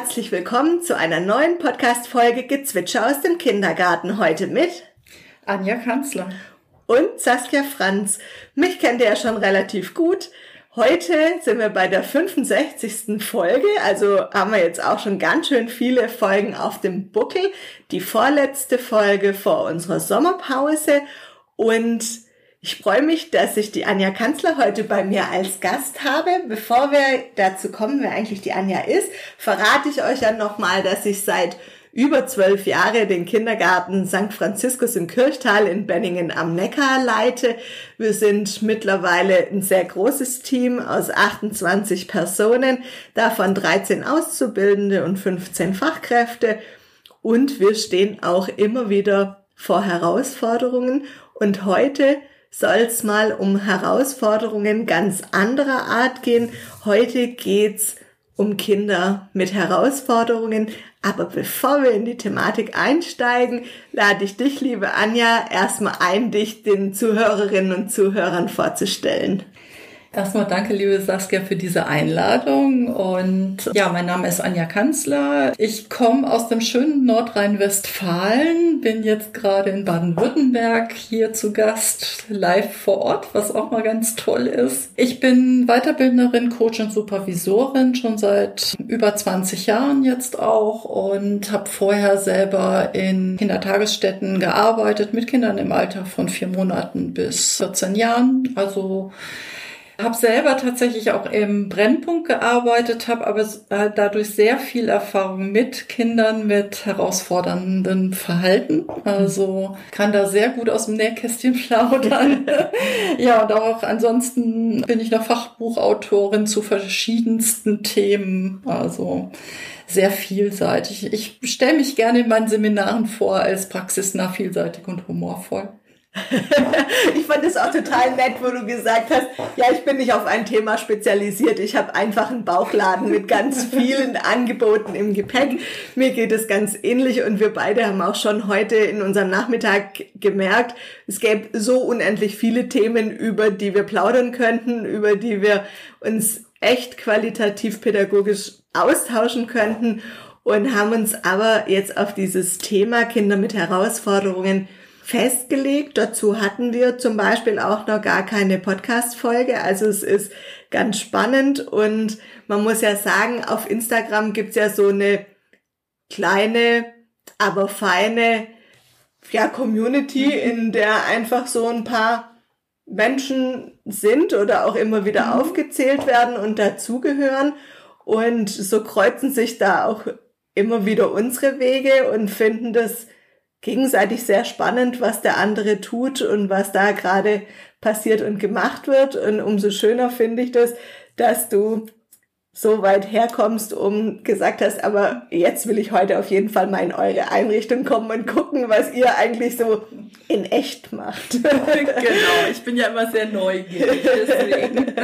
Herzlich willkommen zu einer neuen Podcast-Folge Gezwitscher aus dem Kindergarten. Heute mit Anja Kanzler und Saskia Franz. Mich kennt ihr ja schon relativ gut. Heute sind wir bei der 65. Folge, also haben wir jetzt auch schon ganz schön viele Folgen auf dem Buckel. Die vorletzte Folge vor unserer Sommerpause und ich freue mich, dass ich die Anja Kanzler heute bei mir als Gast habe. Bevor wir dazu kommen, wer eigentlich die Anja ist, verrate ich euch ja nochmal, dass ich seit über zwölf Jahre den Kindergarten St. Franziskus im Kirchtal in Benningen am Neckar leite. Wir sind mittlerweile ein sehr großes Team aus 28 Personen, davon 13 Auszubildende und 15 Fachkräfte. Und wir stehen auch immer wieder vor Herausforderungen. Und heute soll es mal um Herausforderungen ganz anderer Art gehen. Heute geht's um Kinder mit Herausforderungen. Aber bevor wir in die Thematik einsteigen, lade ich dich, liebe Anja, erstmal ein, dich den Zuhörerinnen und Zuhörern vorzustellen. Erstmal danke, liebe Saskia, für diese Einladung. Und ja, mein Name ist Anja Kanzler. Ich komme aus dem schönen Nordrhein-Westfalen, bin jetzt gerade in Baden-Württemberg hier zu Gast, live vor Ort, was auch mal ganz toll ist. Ich bin Weiterbildnerin, Coach und Supervisorin schon seit über 20 Jahren jetzt auch und habe vorher selber in Kindertagesstätten gearbeitet mit Kindern im Alter von vier Monaten bis 14 Jahren. Also habe selber tatsächlich auch im Brennpunkt gearbeitet, habe aber äh, dadurch sehr viel Erfahrung mit Kindern mit herausforderndem Verhalten. Also kann da sehr gut aus dem Nähkästchen plaudern. ja, und auch ansonsten bin ich noch Fachbuchautorin zu verschiedensten Themen. Also sehr vielseitig. Ich stelle mich gerne in meinen Seminaren vor als praxisnah, vielseitig und humorvoll. ich fand es auch total nett, wo du gesagt hast, ja, ich bin nicht auf ein Thema spezialisiert. Ich habe einfach einen Bauchladen mit ganz vielen Angeboten im Gepäck. Mir geht es ganz ähnlich und wir beide haben auch schon heute in unserem Nachmittag gemerkt, es gäbe so unendlich viele Themen, über die wir plaudern könnten, über die wir uns echt qualitativ pädagogisch austauschen könnten und haben uns aber jetzt auf dieses Thema Kinder mit Herausforderungen festgelegt. Dazu hatten wir zum Beispiel auch noch gar keine Podcast-Folge. Also es ist ganz spannend und man muss ja sagen, auf Instagram gibt's ja so eine kleine, aber feine ja, Community, in der einfach so ein paar Menschen sind oder auch immer wieder mhm. aufgezählt werden und dazugehören. Und so kreuzen sich da auch immer wieder unsere Wege und finden das gegenseitig sehr spannend, was der andere tut und was da gerade passiert und gemacht wird. Und umso schöner finde ich das, dass du so weit herkommst, um gesagt hast, aber jetzt will ich heute auf jeden Fall mal in eure Einrichtung kommen und gucken, was ihr eigentlich so in echt macht. genau, ich bin ja immer sehr neugierig, deswegen.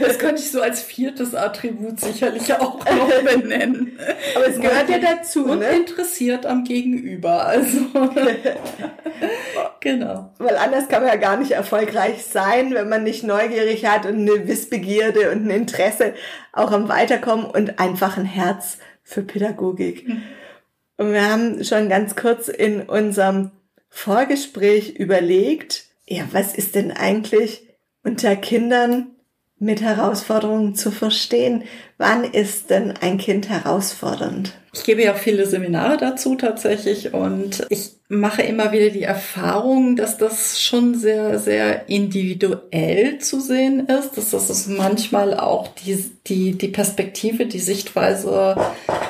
Das könnte ich so als viertes Attribut sicherlich auch noch benennen. Aber es gehört ja dazu, und ne? interessiert am Gegenüber, also. genau. Weil anders kann man ja gar nicht erfolgreich sein, wenn man nicht neugierig hat und eine Wissbegierde und ein Interesse auch am Weiterkommen und einfach ein Herz für Pädagogik. Mhm. Und wir haben schon ganz kurz in unserem Vorgespräch überlegt, ja, was ist denn eigentlich unter Kindern mit Herausforderungen zu verstehen? Wann ist denn ein Kind herausfordernd? Ich gebe ja viele Seminare dazu tatsächlich und ich mache immer wieder die Erfahrung, dass das schon sehr, sehr individuell zu sehen ist, dass das manchmal auch die, die, die Perspektive, die Sichtweise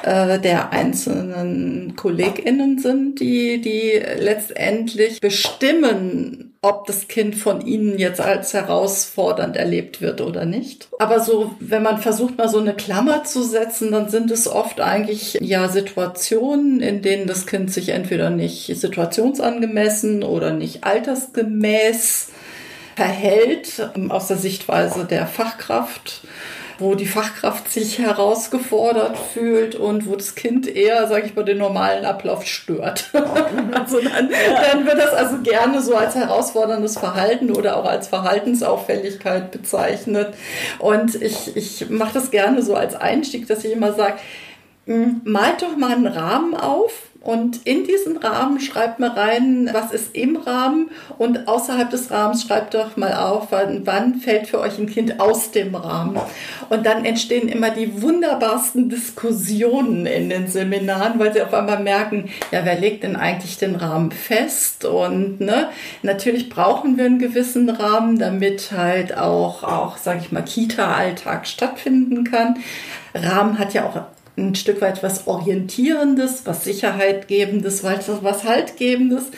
äh, der einzelnen KollegInnen sind, die, die letztendlich bestimmen, ob das Kind von ihnen jetzt als herausfordernd erlebt wird oder nicht. Aber so, wenn man versucht, mal so eine Klammer zu setzen, dann sind es oft eigentlich ja Situationen, in denen das Kind sich entweder nicht situationsangemessen oder nicht altersgemäß verhält, aus der Sichtweise der Fachkraft wo die Fachkraft sich herausgefordert fühlt und wo das Kind eher, sage ich mal, den normalen Ablauf stört. also dann, dann wird das also gerne so als herausforderndes Verhalten oder auch als Verhaltensauffälligkeit bezeichnet. Und ich, ich mache das gerne so als Einstieg, dass ich immer sage, malt doch mal einen Rahmen auf und in diesen Rahmen schreibt mal rein, was ist im Rahmen und außerhalb des Rahmens schreibt doch mal auf, wann, wann fällt für euch ein Kind aus dem Rahmen. Und dann entstehen immer die wunderbarsten Diskussionen in den Seminaren, weil sie auf einmal merken, ja, wer legt denn eigentlich den Rahmen fest? Und ne, natürlich brauchen wir einen gewissen Rahmen, damit halt auch, auch sage ich mal, Kita-Alltag stattfinden kann. Rahmen hat ja auch ein Stück weit was Orientierendes, was Sicherheit gebendes, was Haltgebendes.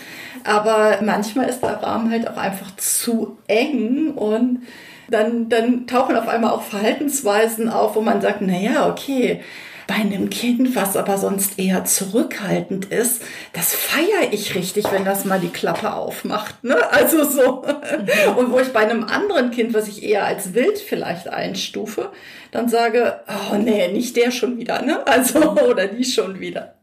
Aber manchmal ist der Rahmen halt auch einfach zu eng und dann, dann tauchen auf einmal auch Verhaltensweisen auf, wo man sagt, na ja, okay, bei einem Kind, was aber sonst eher zurückhaltend ist, das feiere ich richtig, wenn das mal die Klappe aufmacht. Ne? Also so. Mhm. Und wo ich bei einem anderen Kind, was ich eher als wild vielleicht einstufe, dann sage, oh nee, nicht der schon wieder, ne? Also, oder die schon wieder.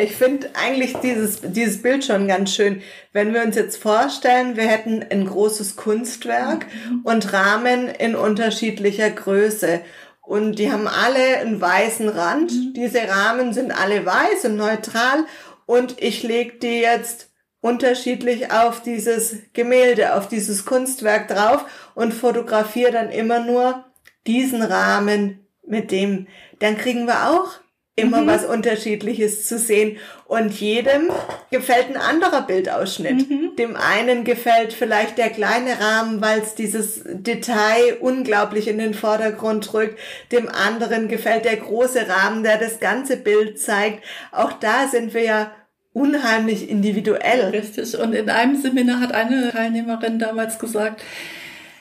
Ich finde eigentlich dieses, dieses Bild schon ganz schön. Wenn wir uns jetzt vorstellen, wir hätten ein großes Kunstwerk mhm. und Rahmen in unterschiedlicher Größe. Und die haben alle einen weißen Rand. Mhm. Diese Rahmen sind alle weiß und neutral. Und ich lege die jetzt unterschiedlich auf dieses Gemälde, auf dieses Kunstwerk drauf und fotografiere dann immer nur diesen Rahmen mit dem, dann kriegen wir auch immer mhm. was Unterschiedliches zu sehen. Und jedem gefällt ein anderer Bildausschnitt. Mhm. Dem einen gefällt vielleicht der kleine Rahmen, weil es dieses Detail unglaublich in den Vordergrund rückt. Dem anderen gefällt der große Rahmen, der das ganze Bild zeigt. Auch da sind wir ja unheimlich individuell. Richtig. Und in einem Seminar hat eine Teilnehmerin damals gesagt,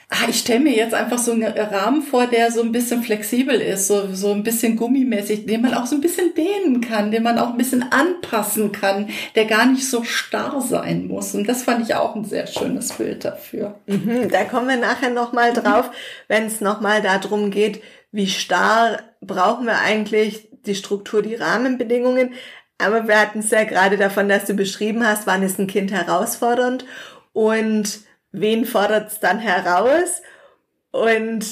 Ah, ich stelle mir jetzt einfach so einen Rahmen vor, der so ein bisschen flexibel ist, so, so ein bisschen gummimäßig, den man auch so ein bisschen dehnen kann, den man auch ein bisschen anpassen kann, der gar nicht so starr sein muss. Und das fand ich auch ein sehr schönes Bild dafür. Mhm, da kommen wir nachher nochmal drauf, wenn es nochmal darum geht, wie starr brauchen wir eigentlich die Struktur, die Rahmenbedingungen. Aber wir hatten es ja gerade davon, dass du beschrieben hast, wann ist ein Kind herausfordernd und wen fordert es dann heraus? Und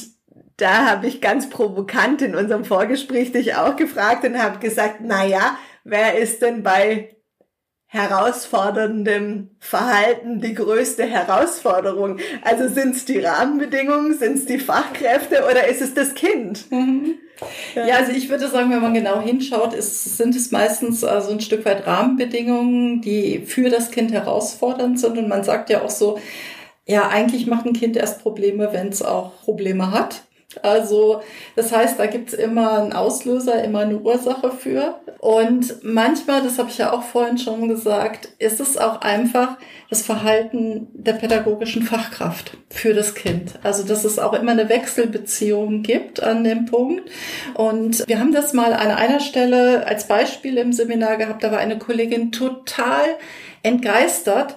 da habe ich ganz provokant in unserem Vorgespräch dich auch gefragt und habe gesagt, na ja, wer ist denn bei herausforderndem Verhalten die größte Herausforderung? Also sind es die Rahmenbedingungen, sind es die Fachkräfte oder ist es das Kind? Mhm. Ja. also ich würde sagen, wenn man genau hinschaut, ist, sind es meistens also ein Stück weit Rahmenbedingungen, die für das Kind herausfordernd sind. Und man sagt ja auch so, ja, eigentlich macht ein Kind erst Probleme, wenn es auch Probleme hat. Also das heißt, da gibt's immer einen Auslöser, immer eine Ursache für. Und manchmal, das habe ich ja auch vorhin schon gesagt, ist es auch einfach das Verhalten der pädagogischen Fachkraft für das Kind. Also dass es auch immer eine Wechselbeziehung gibt an dem Punkt. Und wir haben das mal an einer Stelle als Beispiel im Seminar gehabt. Da war eine Kollegin total entgeistert,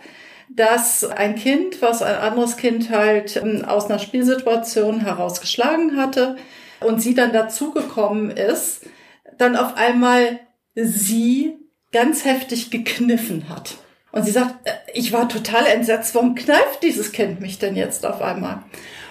dass ein Kind, was ein anderes Kind halt ähm, aus einer Spielsituation herausgeschlagen hatte und sie dann dazugekommen ist, dann auf einmal sie ganz heftig gekniffen hat. Und sie sagt, äh, ich war total entsetzt, warum kneift dieses Kind mich denn jetzt auf einmal?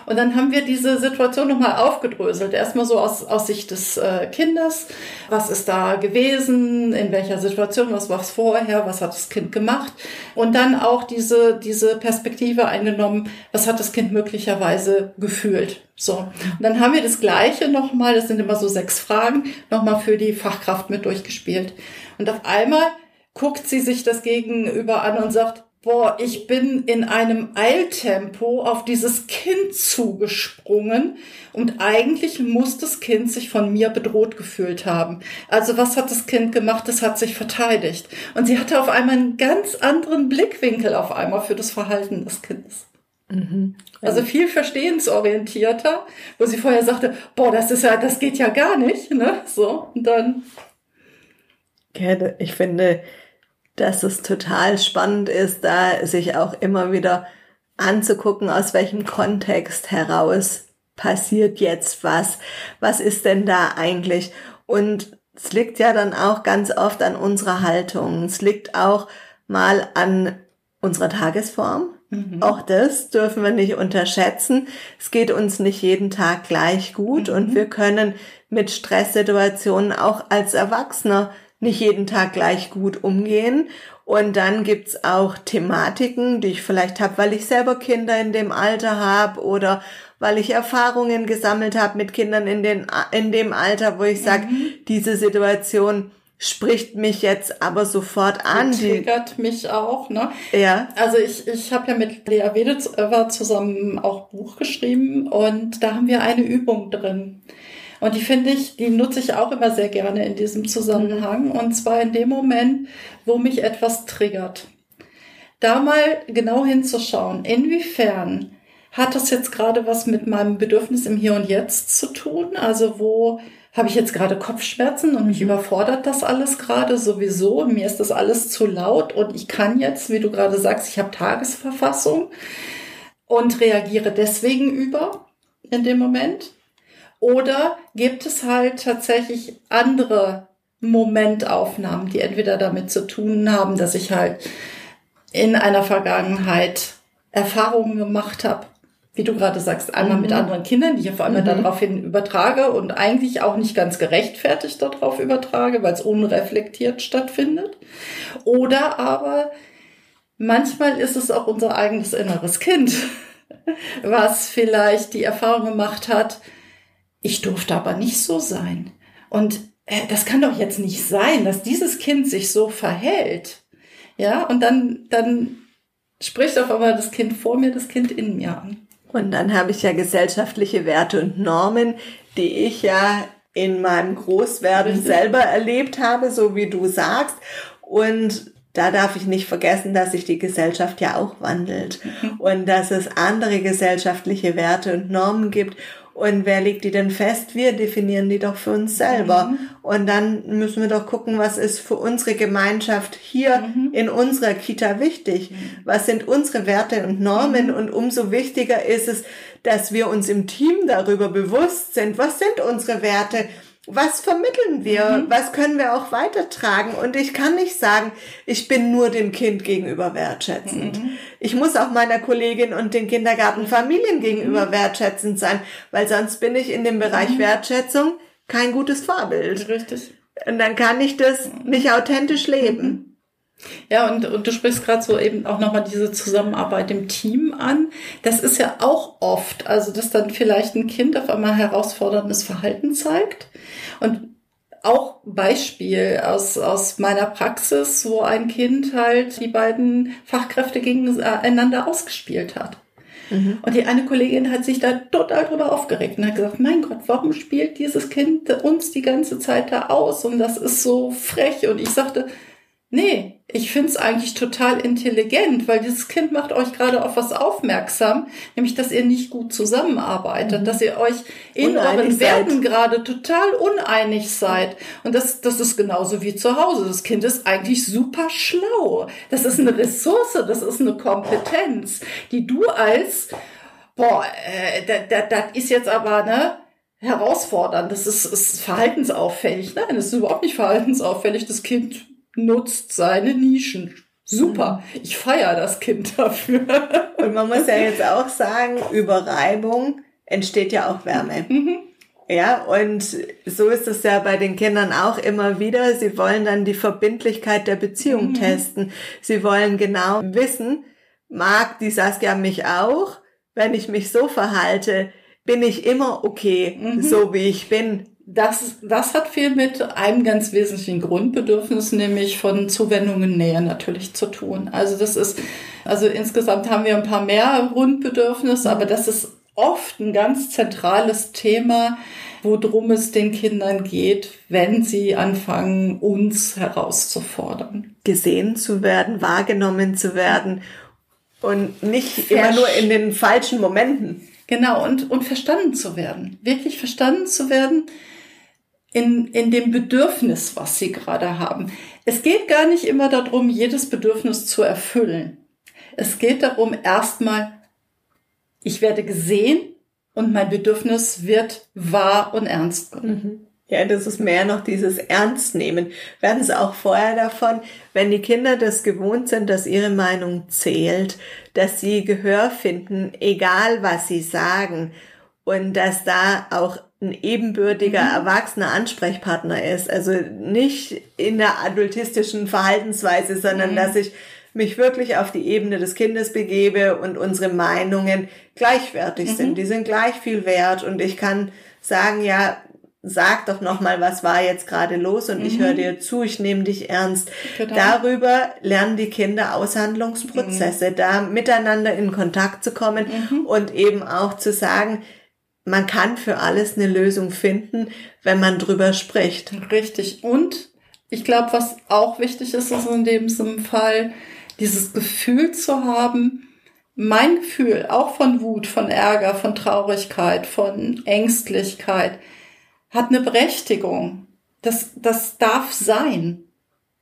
Und dann haben wir diese Situation nochmal aufgedröselt. Erstmal so aus, aus Sicht des äh, Kindes. Was ist da gewesen? In welcher Situation? Was war es vorher? Was hat das Kind gemacht? Und dann auch diese, diese Perspektive eingenommen. Was hat das Kind möglicherweise gefühlt? So. Und dann haben wir das Gleiche nochmal, das sind immer so sechs Fragen, nochmal für die Fachkraft mit durchgespielt. Und auf einmal guckt sie sich das Gegenüber an und sagt, boah, ich bin in einem Eiltempo auf dieses Kind zugesprungen und eigentlich muss das Kind sich von mir bedroht gefühlt haben. Also was hat das Kind gemacht? Es hat sich verteidigt. Und sie hatte auf einmal einen ganz anderen Blickwinkel auf einmal für das Verhalten des Kindes. Mhm. Also viel verstehensorientierter, wo sie vorher sagte, boah, das ist ja, das geht ja gar nicht, ne? So, und dann. Ich finde, dass es total spannend ist, da sich auch immer wieder anzugucken, aus welchem Kontext heraus passiert jetzt was, was ist denn da eigentlich? Und es liegt ja dann auch ganz oft an unserer Haltung. Es liegt auch mal an unserer Tagesform. Mhm. Auch das dürfen wir nicht unterschätzen. Es geht uns nicht jeden Tag gleich gut mhm. und wir können mit Stresssituationen auch als Erwachsener nicht jeden Tag gleich gut umgehen. Und dann gibt's auch Thematiken, die ich vielleicht habe, weil ich selber Kinder in dem Alter habe oder weil ich Erfahrungen gesammelt habe mit Kindern in, den, in dem Alter, wo ich sage, mhm. diese Situation spricht mich jetzt aber sofort an. Die triggert mich auch, ne? Ja. Also ich, ich habe ja mit Lea Weditzer zusammen auch Buch geschrieben und da haben wir eine Übung drin. Und die finde ich, die nutze ich auch immer sehr gerne in diesem Zusammenhang. Und zwar in dem Moment, wo mich etwas triggert. Da mal genau hinzuschauen, inwiefern hat das jetzt gerade was mit meinem Bedürfnis im Hier und Jetzt zu tun? Also wo habe ich jetzt gerade Kopfschmerzen und mich überfordert das alles gerade sowieso. Mir ist das alles zu laut und ich kann jetzt, wie du gerade sagst, ich habe Tagesverfassung und reagiere deswegen über in dem Moment. Oder gibt es halt tatsächlich andere Momentaufnahmen, die entweder damit zu tun haben, dass ich halt in einer Vergangenheit Erfahrungen gemacht habe, wie du gerade sagst, einmal mhm. mit anderen Kindern, die ich auf einmal mhm. daraufhin übertrage und eigentlich auch nicht ganz gerechtfertigt darauf übertrage, weil es unreflektiert stattfindet. Oder aber manchmal ist es auch unser eigenes inneres Kind, was vielleicht die Erfahrung gemacht hat, ich durfte aber nicht so sein. Und äh, das kann doch jetzt nicht sein, dass dieses Kind sich so verhält. Ja, und dann, dann spricht auf einmal das Kind vor mir, das Kind in mir an. Und dann habe ich ja gesellschaftliche Werte und Normen, die ich ja in meinem Großwerden selber erlebt habe, so wie du sagst. Und da darf ich nicht vergessen, dass sich die Gesellschaft ja auch wandelt mhm. und dass es andere gesellschaftliche Werte und Normen gibt und wer legt die denn fest? Wir definieren die doch für uns selber. Mhm. Und dann müssen wir doch gucken, was ist für unsere Gemeinschaft hier mhm. in unserer Kita wichtig? Mhm. Was sind unsere Werte und Normen? Mhm. Und umso wichtiger ist es, dass wir uns im Team darüber bewusst sind. Was sind unsere Werte? Was vermitteln wir? Mhm. Was können wir auch weitertragen? Und ich kann nicht sagen, ich bin nur dem Kind gegenüber wertschätzend. Mhm. Ich muss auch meiner Kollegin und den Kindergartenfamilien gegenüber mhm. wertschätzend sein, weil sonst bin ich in dem Bereich mhm. Wertschätzung kein gutes Vorbild. Richtig. Und dann kann ich das nicht authentisch leben. Ja, und, und du sprichst gerade so eben auch nochmal diese Zusammenarbeit im Team an. Das ist ja auch oft, also dass dann vielleicht ein Kind auf einmal herausforderndes Verhalten zeigt. Und auch Beispiel aus, aus meiner Praxis, wo ein Kind halt die beiden Fachkräfte gegeneinander ausgespielt hat. Mhm. Und die eine Kollegin hat sich da total drüber aufgeregt und hat gesagt, mein Gott, warum spielt dieses Kind uns die ganze Zeit da aus? Und das ist so frech. Und ich sagte, Nee, ich find's eigentlich total intelligent, weil dieses Kind macht euch gerade auf was aufmerksam, nämlich dass ihr nicht gut zusammenarbeitet, mhm. dass ihr euch in uneinig euren Werten gerade total uneinig seid. Und das, das ist genauso wie zu Hause. Das Kind ist eigentlich super schlau. Das ist eine Ressource, das ist eine Kompetenz, die du als, boah, äh, das da, da ist jetzt aber, ne, herausfordernd. Das ist, ist verhaltensauffällig. Nein, das ist überhaupt nicht verhaltensauffällig. Das Kind nutzt seine Nischen. Super. Mhm. Ich feiere das Kind dafür. Und man muss ja jetzt auch sagen, über Reibung entsteht ja auch Wärme. Mhm. Ja, und so ist es ja bei den Kindern auch immer wieder. Sie wollen dann die Verbindlichkeit der Beziehung mhm. testen. Sie wollen genau wissen, mag die Saskia mich auch? Wenn ich mich so verhalte, bin ich immer okay, mhm. so wie ich bin das, das hat viel mit einem ganz wesentlichen Grundbedürfnis, nämlich von Zuwendungen Nähe natürlich zu tun. Also das ist, also insgesamt haben wir ein paar mehr Grundbedürfnisse, aber das ist oft ein ganz zentrales Thema, worum es den Kindern geht, wenn sie anfangen, uns herauszufordern. Gesehen zu werden, wahrgenommen zu werden und nicht immer nur in den falschen Momenten. Genau, und, und verstanden zu werden. Wirklich verstanden zu werden, in, in dem Bedürfnis, was sie gerade haben. Es geht gar nicht immer darum, jedes Bedürfnis zu erfüllen. Es geht darum, erstmal, ich werde gesehen und mein Bedürfnis wird wahr und ernst. Mhm. Ja, das ist mehr noch dieses Ernstnehmen. Werden es auch vorher davon, wenn die Kinder das gewohnt sind, dass ihre Meinung zählt, dass sie Gehör finden, egal was sie sagen und dass da auch ein ebenbürtiger, mhm. erwachsener Ansprechpartner ist. Also nicht in der adultistischen Verhaltensweise, sondern mhm. dass ich mich wirklich auf die Ebene des Kindes begebe und unsere Meinungen gleichwertig mhm. sind. Die sind gleich viel wert und ich kann sagen, ja, sag doch noch mal, was war jetzt gerade los und mhm. ich höre dir zu, ich nehme dich ernst. Genau. Darüber lernen die Kinder Aushandlungsprozesse, mhm. da miteinander in Kontakt zu kommen mhm. und eben auch zu sagen, man kann für alles eine Lösung finden, wenn man drüber spricht. Richtig. Und ich glaube, was auch wichtig ist, ist in diesem Fall dieses Gefühl zu haben, mein Gefühl, auch von Wut, von Ärger, von Traurigkeit, von Ängstlichkeit, hat eine Berechtigung. Das, das darf sein.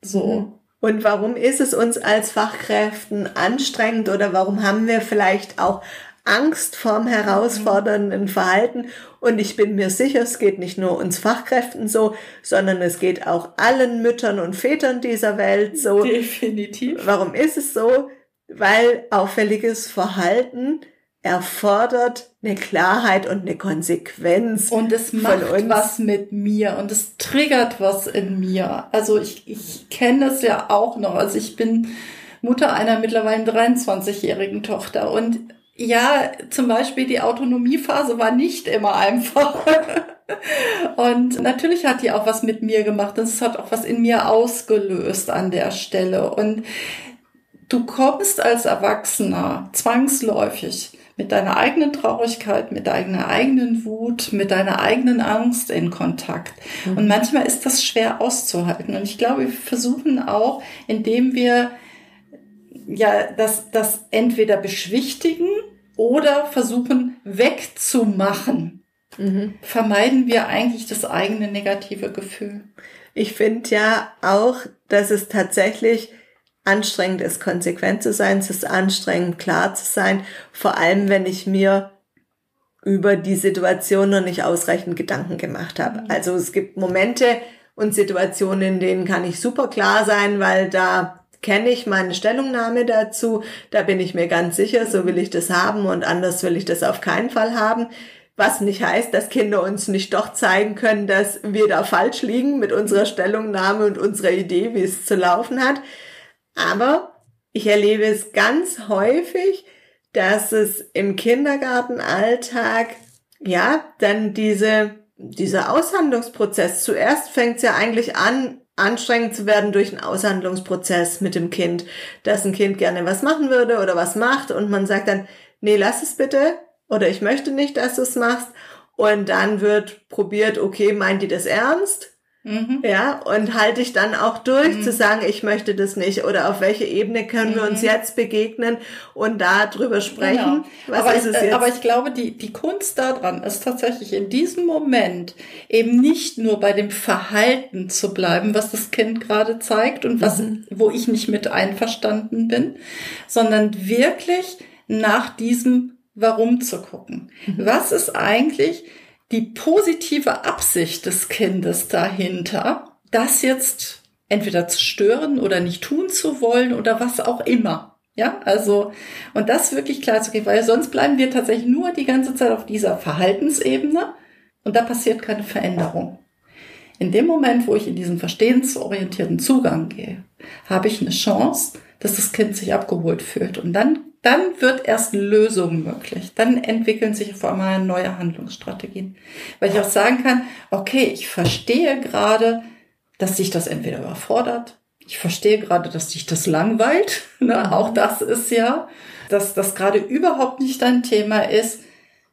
So. Mhm. Und warum ist es uns als Fachkräften anstrengend oder warum haben wir vielleicht auch Angst vorm herausfordernden Verhalten? Und ich bin mir sicher, es geht nicht nur uns Fachkräften so, sondern es geht auch allen Müttern und Vätern dieser Welt so. Definitiv. Warum ist es so? Weil auffälliges Verhalten erfordert eine Klarheit und eine Konsequenz. Und es macht was mit mir und es triggert was in mir. Also ich, ich kenne das ja auch noch. Also ich bin Mutter einer mittlerweile 23-jährigen Tochter und ja, zum Beispiel die Autonomiephase war nicht immer einfach. und natürlich hat die auch was mit mir gemacht und es hat auch was in mir ausgelöst an der Stelle. Und du kommst als Erwachsener zwangsläufig mit deiner eigenen Traurigkeit, mit deiner eigenen Wut, mit deiner eigenen Angst in Kontakt. Mhm. Und manchmal ist das schwer auszuhalten. Und ich glaube, wir versuchen auch, indem wir ja das, das entweder beschwichtigen oder versuchen wegzumachen, mhm. vermeiden wir eigentlich das eigene negative Gefühl. Ich finde ja auch, dass es tatsächlich anstrengend ist, konsequent zu sein. Es ist anstrengend, klar zu sein. Vor allem, wenn ich mir über die Situation noch nicht ausreichend Gedanken gemacht habe. Mhm. Also es gibt Momente und Situationen, in denen kann ich super klar sein, weil da kenne ich meine Stellungnahme dazu. Da bin ich mir ganz sicher, so will ich das haben und anders will ich das auf keinen Fall haben. Was nicht heißt, dass Kinder uns nicht doch zeigen können, dass wir da falsch liegen mit unserer Stellungnahme und unserer Idee, wie es zu laufen hat. Aber ich erlebe es ganz häufig, dass es im Kindergartenalltag, ja, dann diese, dieser Aushandlungsprozess, zuerst fängt es ja eigentlich an, anstrengend zu werden durch einen Aushandlungsprozess mit dem Kind, dass ein Kind gerne was machen würde oder was macht und man sagt dann, nee, lass es bitte oder ich möchte nicht, dass du es machst und dann wird probiert, okay, meint die das ernst? Mhm. Ja, und halte ich dann auch durch mhm. zu sagen, ich möchte das nicht oder auf welche Ebene können mhm. wir uns mhm. jetzt begegnen und da drüber sprechen. Genau. Aber, ist es jetzt? aber ich glaube, die, die Kunst daran ist tatsächlich in diesem Moment eben nicht nur bei dem Verhalten zu bleiben, was das Kind gerade zeigt und was, mhm. wo ich nicht mit einverstanden bin, sondern wirklich nach diesem Warum zu gucken. Mhm. Was ist eigentlich die positive Absicht des Kindes dahinter, das jetzt entweder zu stören oder nicht tun zu wollen oder was auch immer. Ja, also, und das wirklich klar zu gehen, weil sonst bleiben wir tatsächlich nur die ganze Zeit auf dieser Verhaltensebene und da passiert keine Veränderung. In dem Moment, wo ich in diesen verstehensorientierten Zugang gehe, habe ich eine Chance, dass das Kind sich abgeholt fühlt. Und dann dann wird erst Lösung möglich. Dann entwickeln sich vor allem neue Handlungsstrategien. Weil ich auch sagen kann, okay, ich verstehe gerade, dass sich das entweder überfordert. Ich verstehe gerade, dass sich das langweilt. Ne? Auch das ist ja, dass das gerade überhaupt nicht dein Thema ist.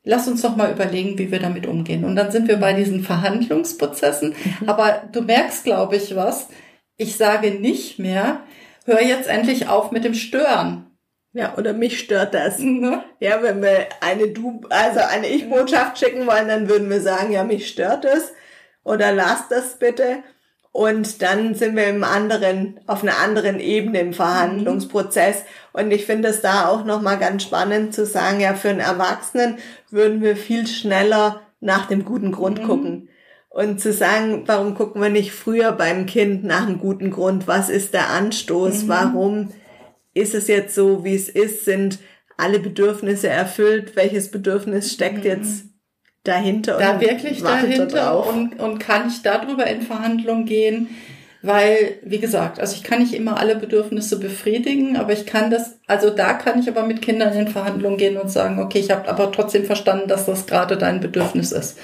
Lass uns doch mal überlegen, wie wir damit umgehen. Und dann sind wir bei diesen Verhandlungsprozessen. Mhm. Aber du merkst, glaube ich, was. Ich sage nicht mehr, hör jetzt endlich auf mit dem Stören ja, oder mich stört das. Mhm. Ja, wenn wir eine Du, also eine Ich-Botschaft schicken wollen, dann würden wir sagen, ja, mich stört es. Oder lass das bitte. Und dann sind wir im anderen, auf einer anderen Ebene im Verhandlungsprozess. Mhm. Und ich finde es da auch nochmal ganz spannend zu sagen, ja, für einen Erwachsenen würden wir viel schneller nach dem guten Grund mhm. gucken. Und zu sagen, warum gucken wir nicht früher beim Kind nach einem guten Grund? Was ist der Anstoß? Mhm. Warum ist es jetzt so, wie es ist? Sind alle Bedürfnisse erfüllt? Welches Bedürfnis steckt mhm. jetzt dahinter? Da wirklich dahinter und, und kann ich darüber in Verhandlung gehen? Weil, wie gesagt, also ich kann nicht immer alle Bedürfnisse befriedigen, aber ich kann das, also da kann ich aber mit Kindern in Verhandlungen gehen und sagen, okay, ich habe aber trotzdem verstanden, dass das gerade dein Bedürfnis ist.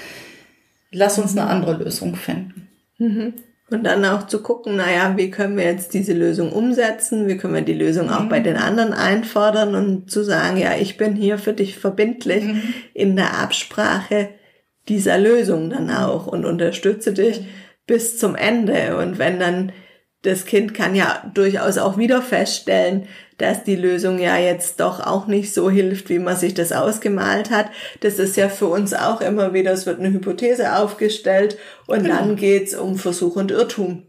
Lass uns eine andere Lösung finden. Mhm. Und dann auch zu gucken, naja, wie können wir jetzt diese Lösung umsetzen? Wie können wir die Lösung auch mhm. bei den anderen einfordern und zu sagen, ja, ich bin hier für dich verbindlich mhm. in der Absprache dieser Lösung dann auch und unterstütze dich bis zum Ende. Und wenn dann das Kind kann ja durchaus auch wieder feststellen, dass die Lösung ja jetzt doch auch nicht so hilft, wie man sich das ausgemalt hat. Das ist ja für uns auch immer wieder, es wird eine Hypothese aufgestellt und genau. dann geht's um Versuch und Irrtum.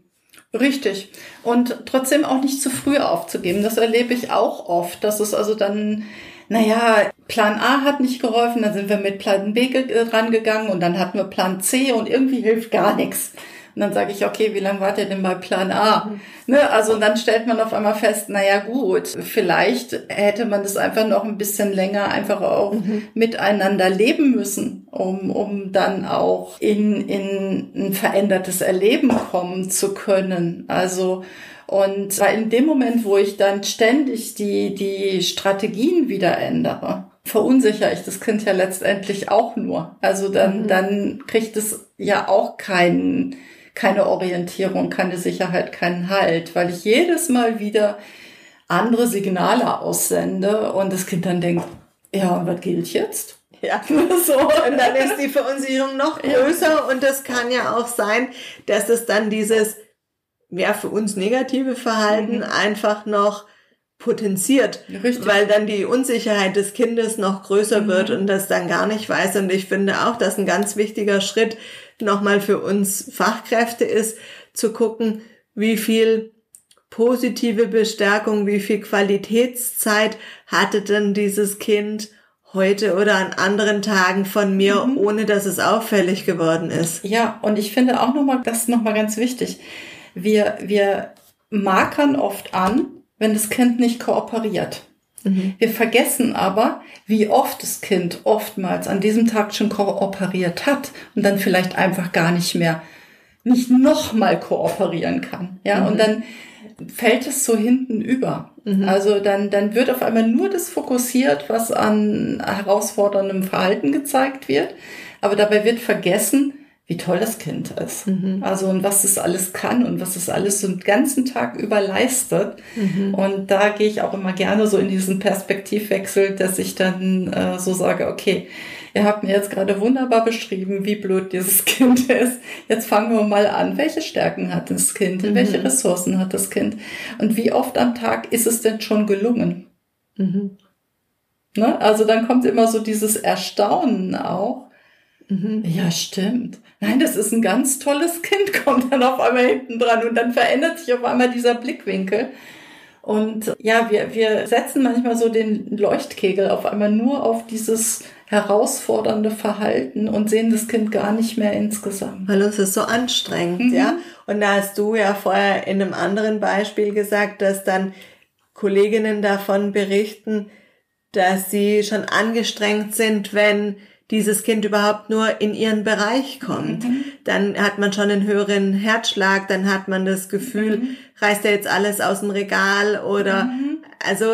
Richtig. Und trotzdem auch nicht zu früh aufzugeben. Das erlebe ich auch oft, dass es also dann naja, Plan A hat nicht geholfen, dann sind wir mit Plan B dran gegangen und dann hatten wir Plan C und irgendwie hilft gar nichts. Und dann sage ich, okay, wie lange wart ihr denn bei Plan A? Mhm. Ne, also dann stellt man auf einmal fest, naja gut, vielleicht hätte man das einfach noch ein bisschen länger einfach auch mhm. miteinander leben müssen, um, um dann auch in, in ein verändertes Erleben kommen zu können. Also und in dem Moment, wo ich dann ständig die, die Strategien wieder ändere, verunsichere ich das Kind ja letztendlich auch nur. Also dann, mhm. dann kriegt es ja auch keinen, keine Orientierung, keine Sicherheit, keinen Halt, weil ich jedes Mal wieder andere Signale aussende und das Kind dann denkt, ja, und was gilt jetzt? Ja, so. Und dann ist die Verunsicherung noch größer ja. und es kann ja auch sein, dass es dann dieses, ja, für uns negative Verhalten mhm. einfach noch potenziert, Richtig. weil dann die Unsicherheit des Kindes noch größer mhm. wird und das dann gar nicht weiß. Und ich finde auch, dass ein ganz wichtiger Schritt nochmal für uns Fachkräfte ist, zu gucken, wie viel positive Bestärkung, wie viel Qualitätszeit hatte denn dieses Kind heute oder an anderen Tagen von mir, mhm. ohne dass es auffällig geworden ist. Ja, und ich finde auch nochmal, das ist nochmal ganz wichtig. Wir, wir markern oft an, wenn das Kind nicht kooperiert. Mhm. Wir vergessen aber, wie oft das Kind oftmals an diesem Tag schon kooperiert hat und dann vielleicht einfach gar nicht mehr, nicht nochmal kooperieren kann. Ja, mhm. und dann fällt es so hinten über. Mhm. Also dann, dann wird auf einmal nur das fokussiert, was an herausforderndem Verhalten gezeigt wird. Aber dabei wird vergessen, wie toll das Kind ist. Mhm. Also und was es alles kann und was es alles so den ganzen Tag über leistet. Mhm. Und da gehe ich auch immer gerne so in diesen Perspektivwechsel, dass ich dann äh, so sage, okay, ihr habt mir jetzt gerade wunderbar beschrieben, wie blöd dieses Kind ist. Jetzt fangen wir mal an. Welche Stärken hat das Kind? Mhm. Welche Ressourcen hat das Kind? Und wie oft am Tag ist es denn schon gelungen? Mhm. Ne? Also dann kommt immer so dieses Erstaunen auch. Mhm. Ja, stimmt. Nein, das ist ein ganz tolles Kind, kommt dann auf einmal hinten dran und dann verändert sich auf einmal dieser Blickwinkel. Und ja, wir, wir setzen manchmal so den Leuchtkegel auf einmal nur auf dieses herausfordernde Verhalten und sehen das Kind gar nicht mehr insgesamt. Weil es ist so anstrengend, mhm. ja. Und da hast du ja vorher in einem anderen Beispiel gesagt, dass dann Kolleginnen davon berichten, dass sie schon angestrengt sind, wenn dieses Kind überhaupt nur in ihren Bereich kommt. Mhm. Dann hat man schon einen höheren Herzschlag, dann hat man das Gefühl, mhm. reißt er jetzt alles aus dem Regal oder mhm. also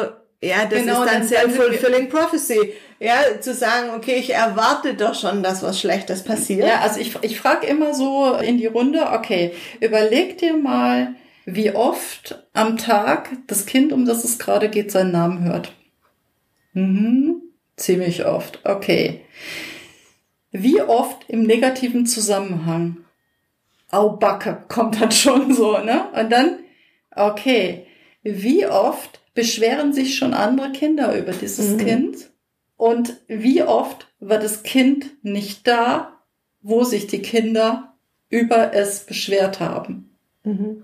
ja, das genau, ist dann, dann self-fulfilling prophecy. Ja, zu sagen, okay, ich erwarte doch schon, dass was Schlechtes passiert. Ja, also ich, ich frage immer so in die Runde, okay, überleg dir mal, wie oft am Tag das Kind, um das es gerade geht, seinen Namen hört. Mhm. Ziemlich oft. Okay. Wie oft im negativen Zusammenhang? Au Backe, kommt dann schon so, ne? Und dann, okay. Wie oft beschweren sich schon andere Kinder über dieses mhm. Kind? Und wie oft war das Kind nicht da, wo sich die Kinder über es beschwert haben? Mhm.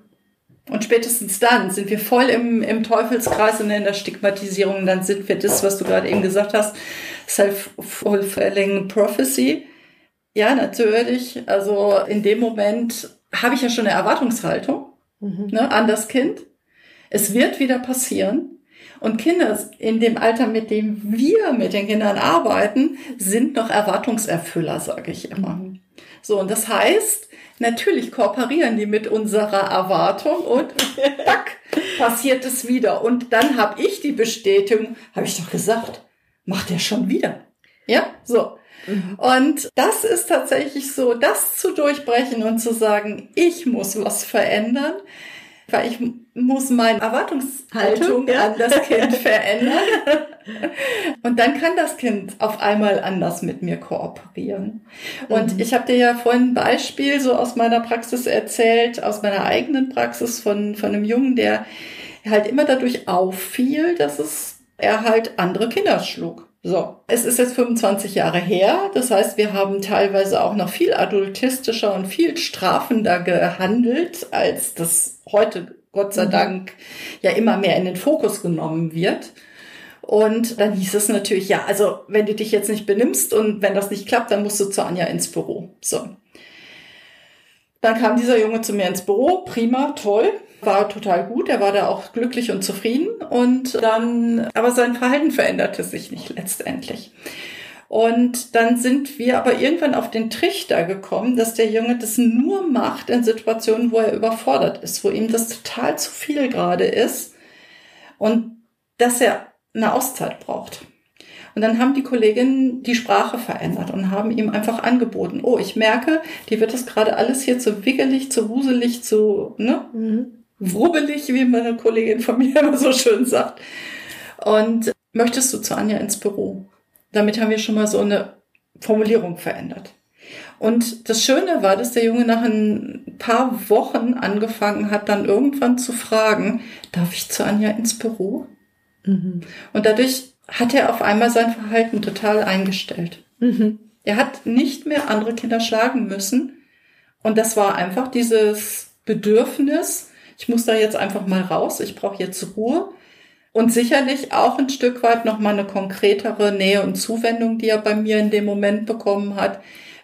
Und spätestens dann sind wir voll im, im Teufelskreis und in der Stigmatisierung. Dann sind wir das, was du gerade eben gesagt hast, self-fulfilling prophecy. Ja, natürlich. Also in dem Moment habe ich ja schon eine Erwartungshaltung mhm. ne, an das Kind. Es wird wieder passieren. Und Kinder in dem Alter, mit dem wir mit den Kindern arbeiten, sind noch Erwartungserfüller, sage ich immer. Mhm. So, und das heißt, natürlich kooperieren die mit unserer Erwartung und zack, passiert es wieder. Und dann habe ich die Bestätigung, habe ich doch gesagt, macht er schon wieder. Ja, so. Mhm. Und das ist tatsächlich so, das zu durchbrechen und zu sagen, ich muss was verändern, weil ich muss meine Erwartungshaltung ja. an das Kind verändern. Und dann kann das Kind auf einmal anders mit mir kooperieren. Und mhm. ich habe dir ja vorhin ein Beispiel so aus meiner Praxis erzählt, aus meiner eigenen Praxis von, von einem Jungen, der halt immer dadurch auffiel, dass es er halt andere Kinder schlug. So, es ist jetzt 25 Jahre her. Das heißt, wir haben teilweise auch noch viel adultistischer und viel strafender gehandelt, als das heute, Gott sei mhm. Dank, ja immer mehr in den Fokus genommen wird. Und dann hieß es natürlich, ja, also wenn du dich jetzt nicht benimmst und wenn das nicht klappt, dann musst du zu Anja ins Büro. So. Dann kam dieser Junge zu mir ins Büro, prima, toll war total gut. Er war da auch glücklich und zufrieden. Und dann, aber sein Verhalten veränderte sich nicht letztendlich. Und dann sind wir aber irgendwann auf den Trichter gekommen, dass der Junge das nur macht in Situationen, wo er überfordert ist, wo ihm das total zu viel gerade ist und dass er eine Auszeit braucht. Und dann haben die Kolleginnen die Sprache verändert und haben ihm einfach angeboten, oh, ich merke, die wird das gerade alles hier zu wiggelig, zu wuselig, zu, ne? Mhm wrubbelig, wie meine Kollegin von mir immer so schön sagt. Und möchtest du zu Anja ins Büro? Damit haben wir schon mal so eine Formulierung verändert. Und das Schöne war, dass der Junge nach ein paar Wochen angefangen hat, dann irgendwann zu fragen, darf ich zu Anja ins Büro? Mhm. Und dadurch hat er auf einmal sein Verhalten total eingestellt. Mhm. Er hat nicht mehr andere Kinder schlagen müssen. Und das war einfach dieses Bedürfnis, ich muss da jetzt einfach mal raus, ich brauche jetzt Ruhe. Und sicherlich auch ein Stück weit nochmal eine konkretere Nähe und Zuwendung, die er bei mir in dem Moment bekommen hat.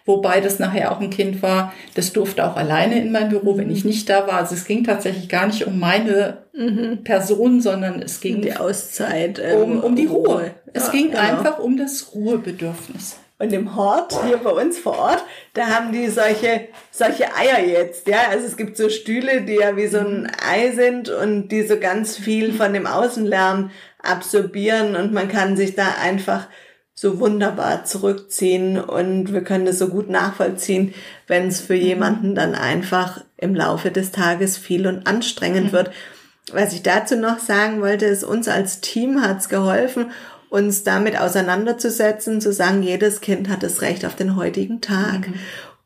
Wobei das nachher auch ein Kind war, das durfte auch alleine in mein Büro, wenn ich nicht da war. Also es ging tatsächlich gar nicht um meine mhm. Person, sondern es ging um die Auszeit, um, ähm, um die Ruhe. Ruhe. Es ja, ging genau. einfach um das Ruhebedürfnis. Und im Hort, hier bei uns vor Ort, da haben die solche, solche Eier jetzt, ja. Also es gibt so Stühle, die ja wie so ein Ei sind und die so ganz viel von dem Außenlärm absorbieren und man kann sich da einfach so wunderbar zurückziehen und wir können das so gut nachvollziehen, wenn es für jemanden dann einfach im Laufe des Tages viel und anstrengend mhm. wird. Was ich dazu noch sagen wollte, ist, uns als Team hat's geholfen uns damit auseinanderzusetzen, zu sagen, jedes Kind hat das Recht auf den heutigen Tag. Mhm.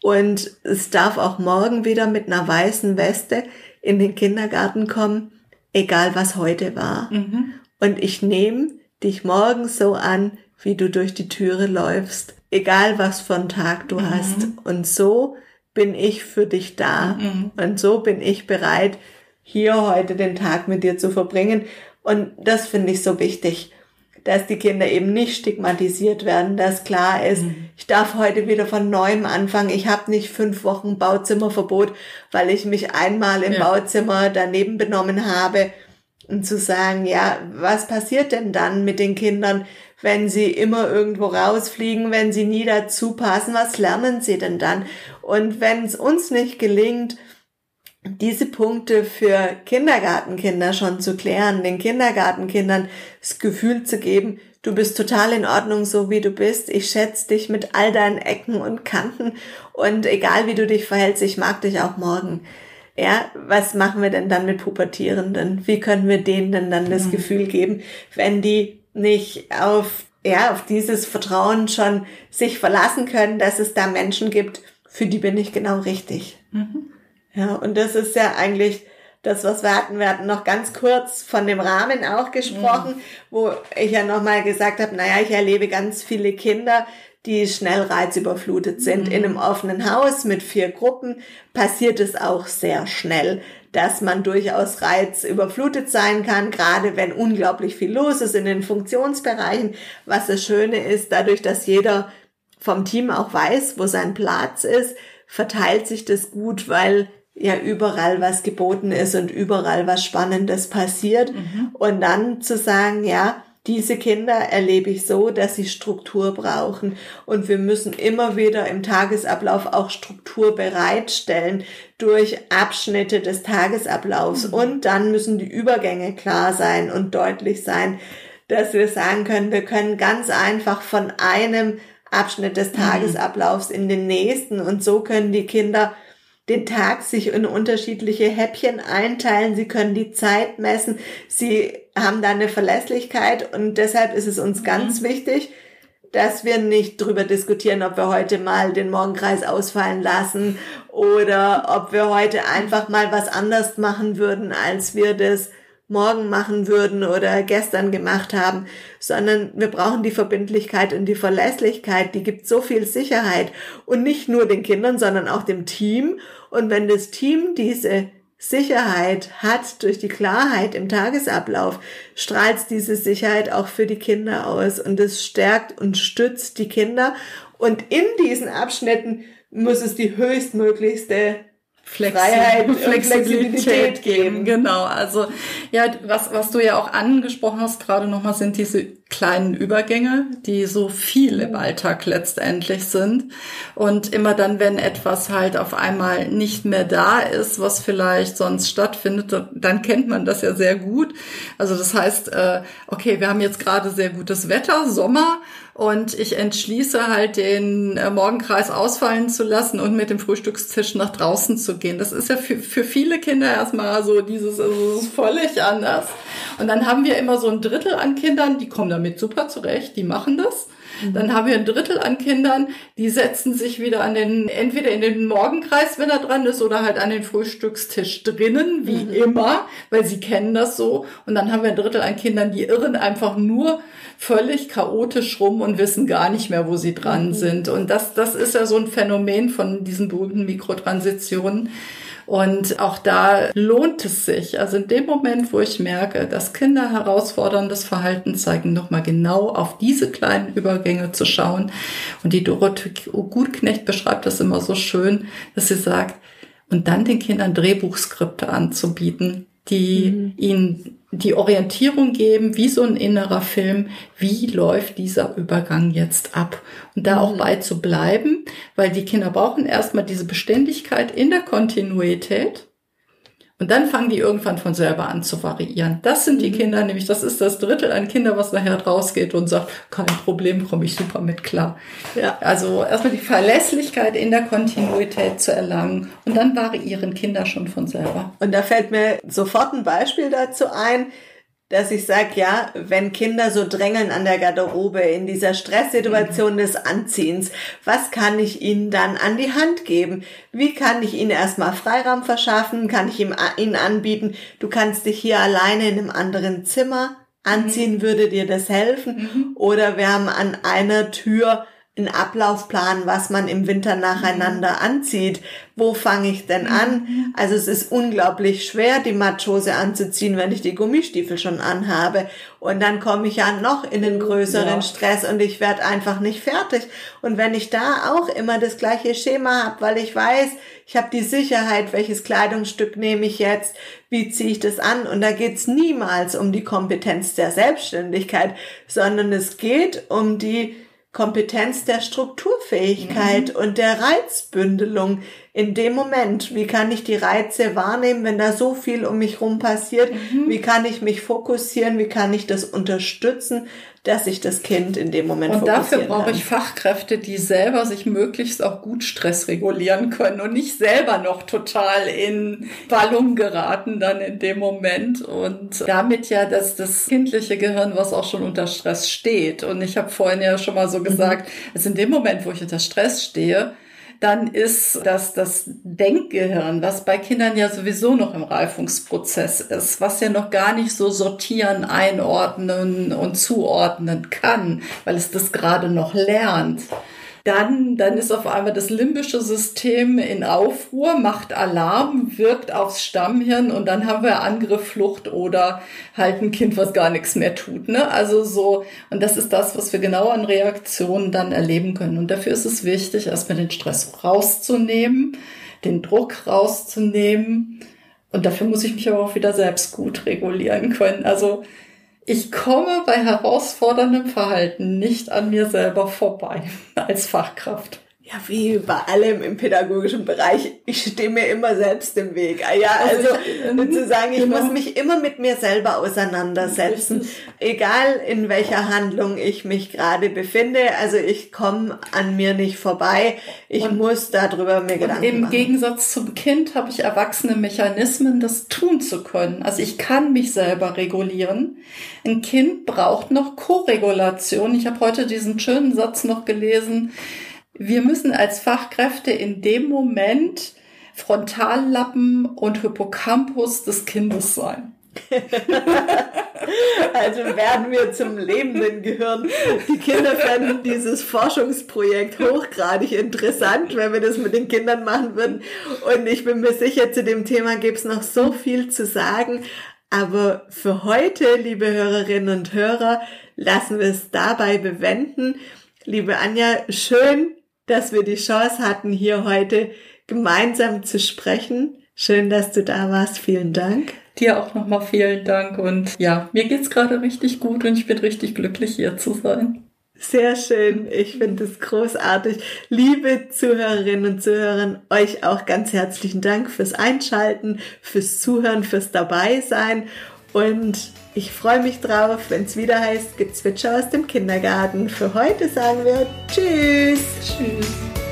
Und es darf auch morgen wieder mit einer weißen Weste in den Kindergarten kommen, egal was heute war. Mhm. Und ich nehme dich morgen so an, wie du durch die Türe läufst, egal was für einen Tag du mhm. hast. Und so bin ich für dich da. Mhm. Und so bin ich bereit, hier heute den Tag mit dir zu verbringen. Und das finde ich so wichtig dass die Kinder eben nicht stigmatisiert werden, dass klar ist, mhm. ich darf heute wieder von neuem anfangen. Ich habe nicht fünf Wochen Bauzimmerverbot, weil ich mich einmal im ja. Bauzimmer daneben benommen habe. Und zu sagen, ja, was passiert denn dann mit den Kindern, wenn sie immer irgendwo rausfliegen, wenn sie nie dazu passen, was lernen sie denn dann? Und wenn es uns nicht gelingt, diese Punkte für Kindergartenkinder schon zu klären, den Kindergartenkindern das Gefühl zu geben, du bist total in Ordnung, so wie du bist. Ich schätze dich mit all deinen Ecken und Kanten und egal wie du dich verhältst, ich mag dich auch morgen. Ja, was machen wir denn dann mit Pubertierenden? Wie können wir denen denn dann das mhm. Gefühl geben, wenn die nicht auf, ja, auf dieses Vertrauen schon sich verlassen können, dass es da Menschen gibt, für die bin ich genau richtig. Mhm. Ja, und das ist ja eigentlich das, was wir hatten. Wir hatten noch ganz kurz von dem Rahmen auch gesprochen, mhm. wo ich ja nochmal gesagt habe, naja, ich erlebe ganz viele Kinder, die schnell reizüberflutet sind. Mhm. In einem offenen Haus mit vier Gruppen passiert es auch sehr schnell, dass man durchaus reizüberflutet sein kann, gerade wenn unglaublich viel los ist in den Funktionsbereichen. Was das Schöne ist, dadurch, dass jeder vom Team auch weiß, wo sein Platz ist, verteilt sich das gut, weil ja überall was geboten ist und überall was Spannendes passiert. Mhm. Und dann zu sagen, ja, diese Kinder erlebe ich so, dass sie Struktur brauchen. Und wir müssen immer wieder im Tagesablauf auch Struktur bereitstellen durch Abschnitte des Tagesablaufs. Mhm. Und dann müssen die Übergänge klar sein und deutlich sein, dass wir sagen können, wir können ganz einfach von einem Abschnitt des mhm. Tagesablaufs in den nächsten. Und so können die Kinder den Tag sich in unterschiedliche Häppchen einteilen. Sie können die Zeit messen. Sie haben da eine Verlässlichkeit und deshalb ist es uns mhm. ganz wichtig, dass wir nicht drüber diskutieren, ob wir heute mal den Morgenkreis ausfallen lassen oder ob wir heute einfach mal was anders machen würden, als wir das morgen machen würden oder gestern gemacht haben, sondern wir brauchen die Verbindlichkeit und die Verlässlichkeit, die gibt so viel Sicherheit und nicht nur den Kindern, sondern auch dem Team. Und wenn das Team diese Sicherheit hat durch die Klarheit im Tagesablauf, strahlt diese Sicherheit auch für die Kinder aus und es stärkt und stützt die Kinder. Und in diesen Abschnitten muss es die höchstmöglichste Flexi Freiheit und Flexibilität geben. Genau. Also ja, was was du ja auch angesprochen hast gerade nochmal sind diese kleinen Übergänge, die so viel im Alltag letztendlich sind und immer dann, wenn etwas halt auf einmal nicht mehr da ist, was vielleicht sonst stattfindet, dann kennt man das ja sehr gut. Also das heißt, äh, okay, wir haben jetzt gerade sehr gutes Wetter, Sommer und ich entschließe halt den äh, Morgenkreis ausfallen zu lassen und mit dem Frühstückstisch nach draußen zu gehen. Das ist ja für, für viele Kinder erstmal so dieses, also ist völlig anders. Und dann haben wir immer so ein Drittel an Kindern, die kommen damit super zurecht, die machen das. Mhm. Dann haben wir ein Drittel an Kindern, die setzen sich wieder an den, entweder in den Morgenkreis, wenn er dran ist, oder halt an den Frühstückstisch drinnen, wie mhm. immer, weil sie kennen das so. Und dann haben wir ein Drittel an Kindern, die irren einfach nur völlig chaotisch rum und wissen gar nicht mehr, wo sie dran mhm. sind. Und das, das ist ja so ein Phänomen von diesen berühmten Mikrotransitionen und auch da lohnt es sich. Also in dem Moment, wo ich merke, dass Kinder herausforderndes Verhalten zeigen, nochmal genau auf diese kleinen Übergänge zu schauen. Und die Dorothee Gutknecht beschreibt das immer so schön, dass sie sagt, und dann den Kindern Drehbuchskripte anzubieten, die mhm. ihnen die Orientierung geben, wie so ein innerer Film, wie läuft dieser Übergang jetzt ab. Und da auch mhm. bei zu bleiben, weil die Kinder brauchen erstmal diese Beständigkeit in der Kontinuität. Und dann fangen die irgendwann von selber an zu variieren. Das sind die mhm. Kinder, nämlich das ist das Drittel an Kinder, was nachher rausgeht und sagt, kein Problem, komme ich super mit klar. Ja. Also erstmal die Verlässlichkeit in der Kontinuität zu erlangen und dann variieren Kinder schon von selber. Und da fällt mir sofort ein Beispiel dazu ein dass ich sage, ja, wenn Kinder so drängeln an der Garderobe in dieser Stresssituation mhm. des Anziehens, was kann ich ihnen dann an die Hand geben? Wie kann ich ihnen erstmal Freiraum verschaffen? Kann ich ihm, ihnen anbieten, du kannst dich hier alleine in einem anderen Zimmer anziehen, mhm. würde dir das helfen? Mhm. Oder wir haben an einer Tür einen Ablaufplan, was man im Winter nacheinander mhm. anzieht. Wo fange ich denn an? Mhm. Also es ist unglaublich schwer, die Matschhose anzuziehen, wenn ich die Gummistiefel schon anhabe. Und dann komme ich ja noch in den größeren ja. Stress und ich werde einfach nicht fertig. Und wenn ich da auch immer das gleiche Schema habe, weil ich weiß, ich habe die Sicherheit, welches Kleidungsstück nehme ich jetzt, wie ziehe ich das an? Und da geht's niemals um die Kompetenz der Selbstständigkeit, sondern es geht um die Kompetenz der Strukturfähigkeit mhm. und der Reizbündelung in dem Moment. Wie kann ich die Reize wahrnehmen, wenn da so viel um mich rum passiert? Mhm. Wie kann ich mich fokussieren? Wie kann ich das unterstützen, dass sich das Kind in dem Moment Und dafür brauche ich Fachkräfte, die selber sich möglichst auch gut Stress regulieren können und nicht selber noch total in Ballung geraten dann in dem Moment und damit ja dass das kindliche Gehirn, was auch schon unter Stress steht. Und ich habe vorhin ja schon mal so mhm. gesagt, also in dem Moment, wo ich unter Stress stehe, dann ist das das Denkgehirn, was bei Kindern ja sowieso noch im Reifungsprozess ist, was ja noch gar nicht so sortieren, einordnen und zuordnen kann, weil es das gerade noch lernt. Dann, dann ist auf einmal das limbische System in Aufruhr, macht Alarm, wirkt aufs Stammhirn und dann haben wir Angriff, Flucht oder halt ein Kind, was gar nichts mehr tut. Ne? Also so, und das ist das, was wir genau an Reaktionen dann erleben können. Und dafür ist es wichtig, erstmal den Stress rauszunehmen, den Druck rauszunehmen. Und dafür muss ich mich aber auch wieder selbst gut regulieren können. Also ich komme bei herausforderndem Verhalten nicht an mir selber vorbei als Fachkraft. Ja, wie bei allem im pädagogischen Bereich, ich stehe mir immer selbst im Weg. Ah ja, also, also ich, ähm, zu sagen, ich genau. muss mich immer mit mir selber auseinandersetzen, egal in welcher Handlung ich mich gerade befinde. Also ich komme an mir nicht vorbei. Ich und, muss darüber mir Gedanken im machen. Im Gegensatz zum Kind habe ich erwachsene Mechanismen, das tun zu können. Also ich kann mich selber regulieren. Ein Kind braucht noch Koregulation. Ich habe heute diesen schönen Satz noch gelesen wir müssen als Fachkräfte in dem Moment Frontallappen und Hippocampus des Kindes sein. also werden wir zum lebenden Gehirn. Die Kinder fänden dieses Forschungsprojekt hochgradig interessant, wenn wir das mit den Kindern machen würden. Und ich bin mir sicher, zu dem Thema gibt es noch so viel zu sagen. Aber für heute, liebe Hörerinnen und Hörer, lassen wir es dabei bewenden. Liebe Anja, schön, dass wir die Chance hatten, hier heute gemeinsam zu sprechen. Schön, dass du da warst. Vielen Dank. Dir auch nochmal vielen Dank. Und ja, mir geht's gerade richtig gut und ich bin richtig glücklich, hier zu sein. Sehr schön. Ich finde es großartig. Liebe Zuhörerinnen und Zuhörer, euch auch ganz herzlichen Dank fürs Einschalten, fürs Zuhören, fürs Dabeisein. Und ich freue mich drauf, wenn es wieder heißt Gezwitscher aus dem Kindergarten. Für heute sagen wir Tschüss. Tschüss.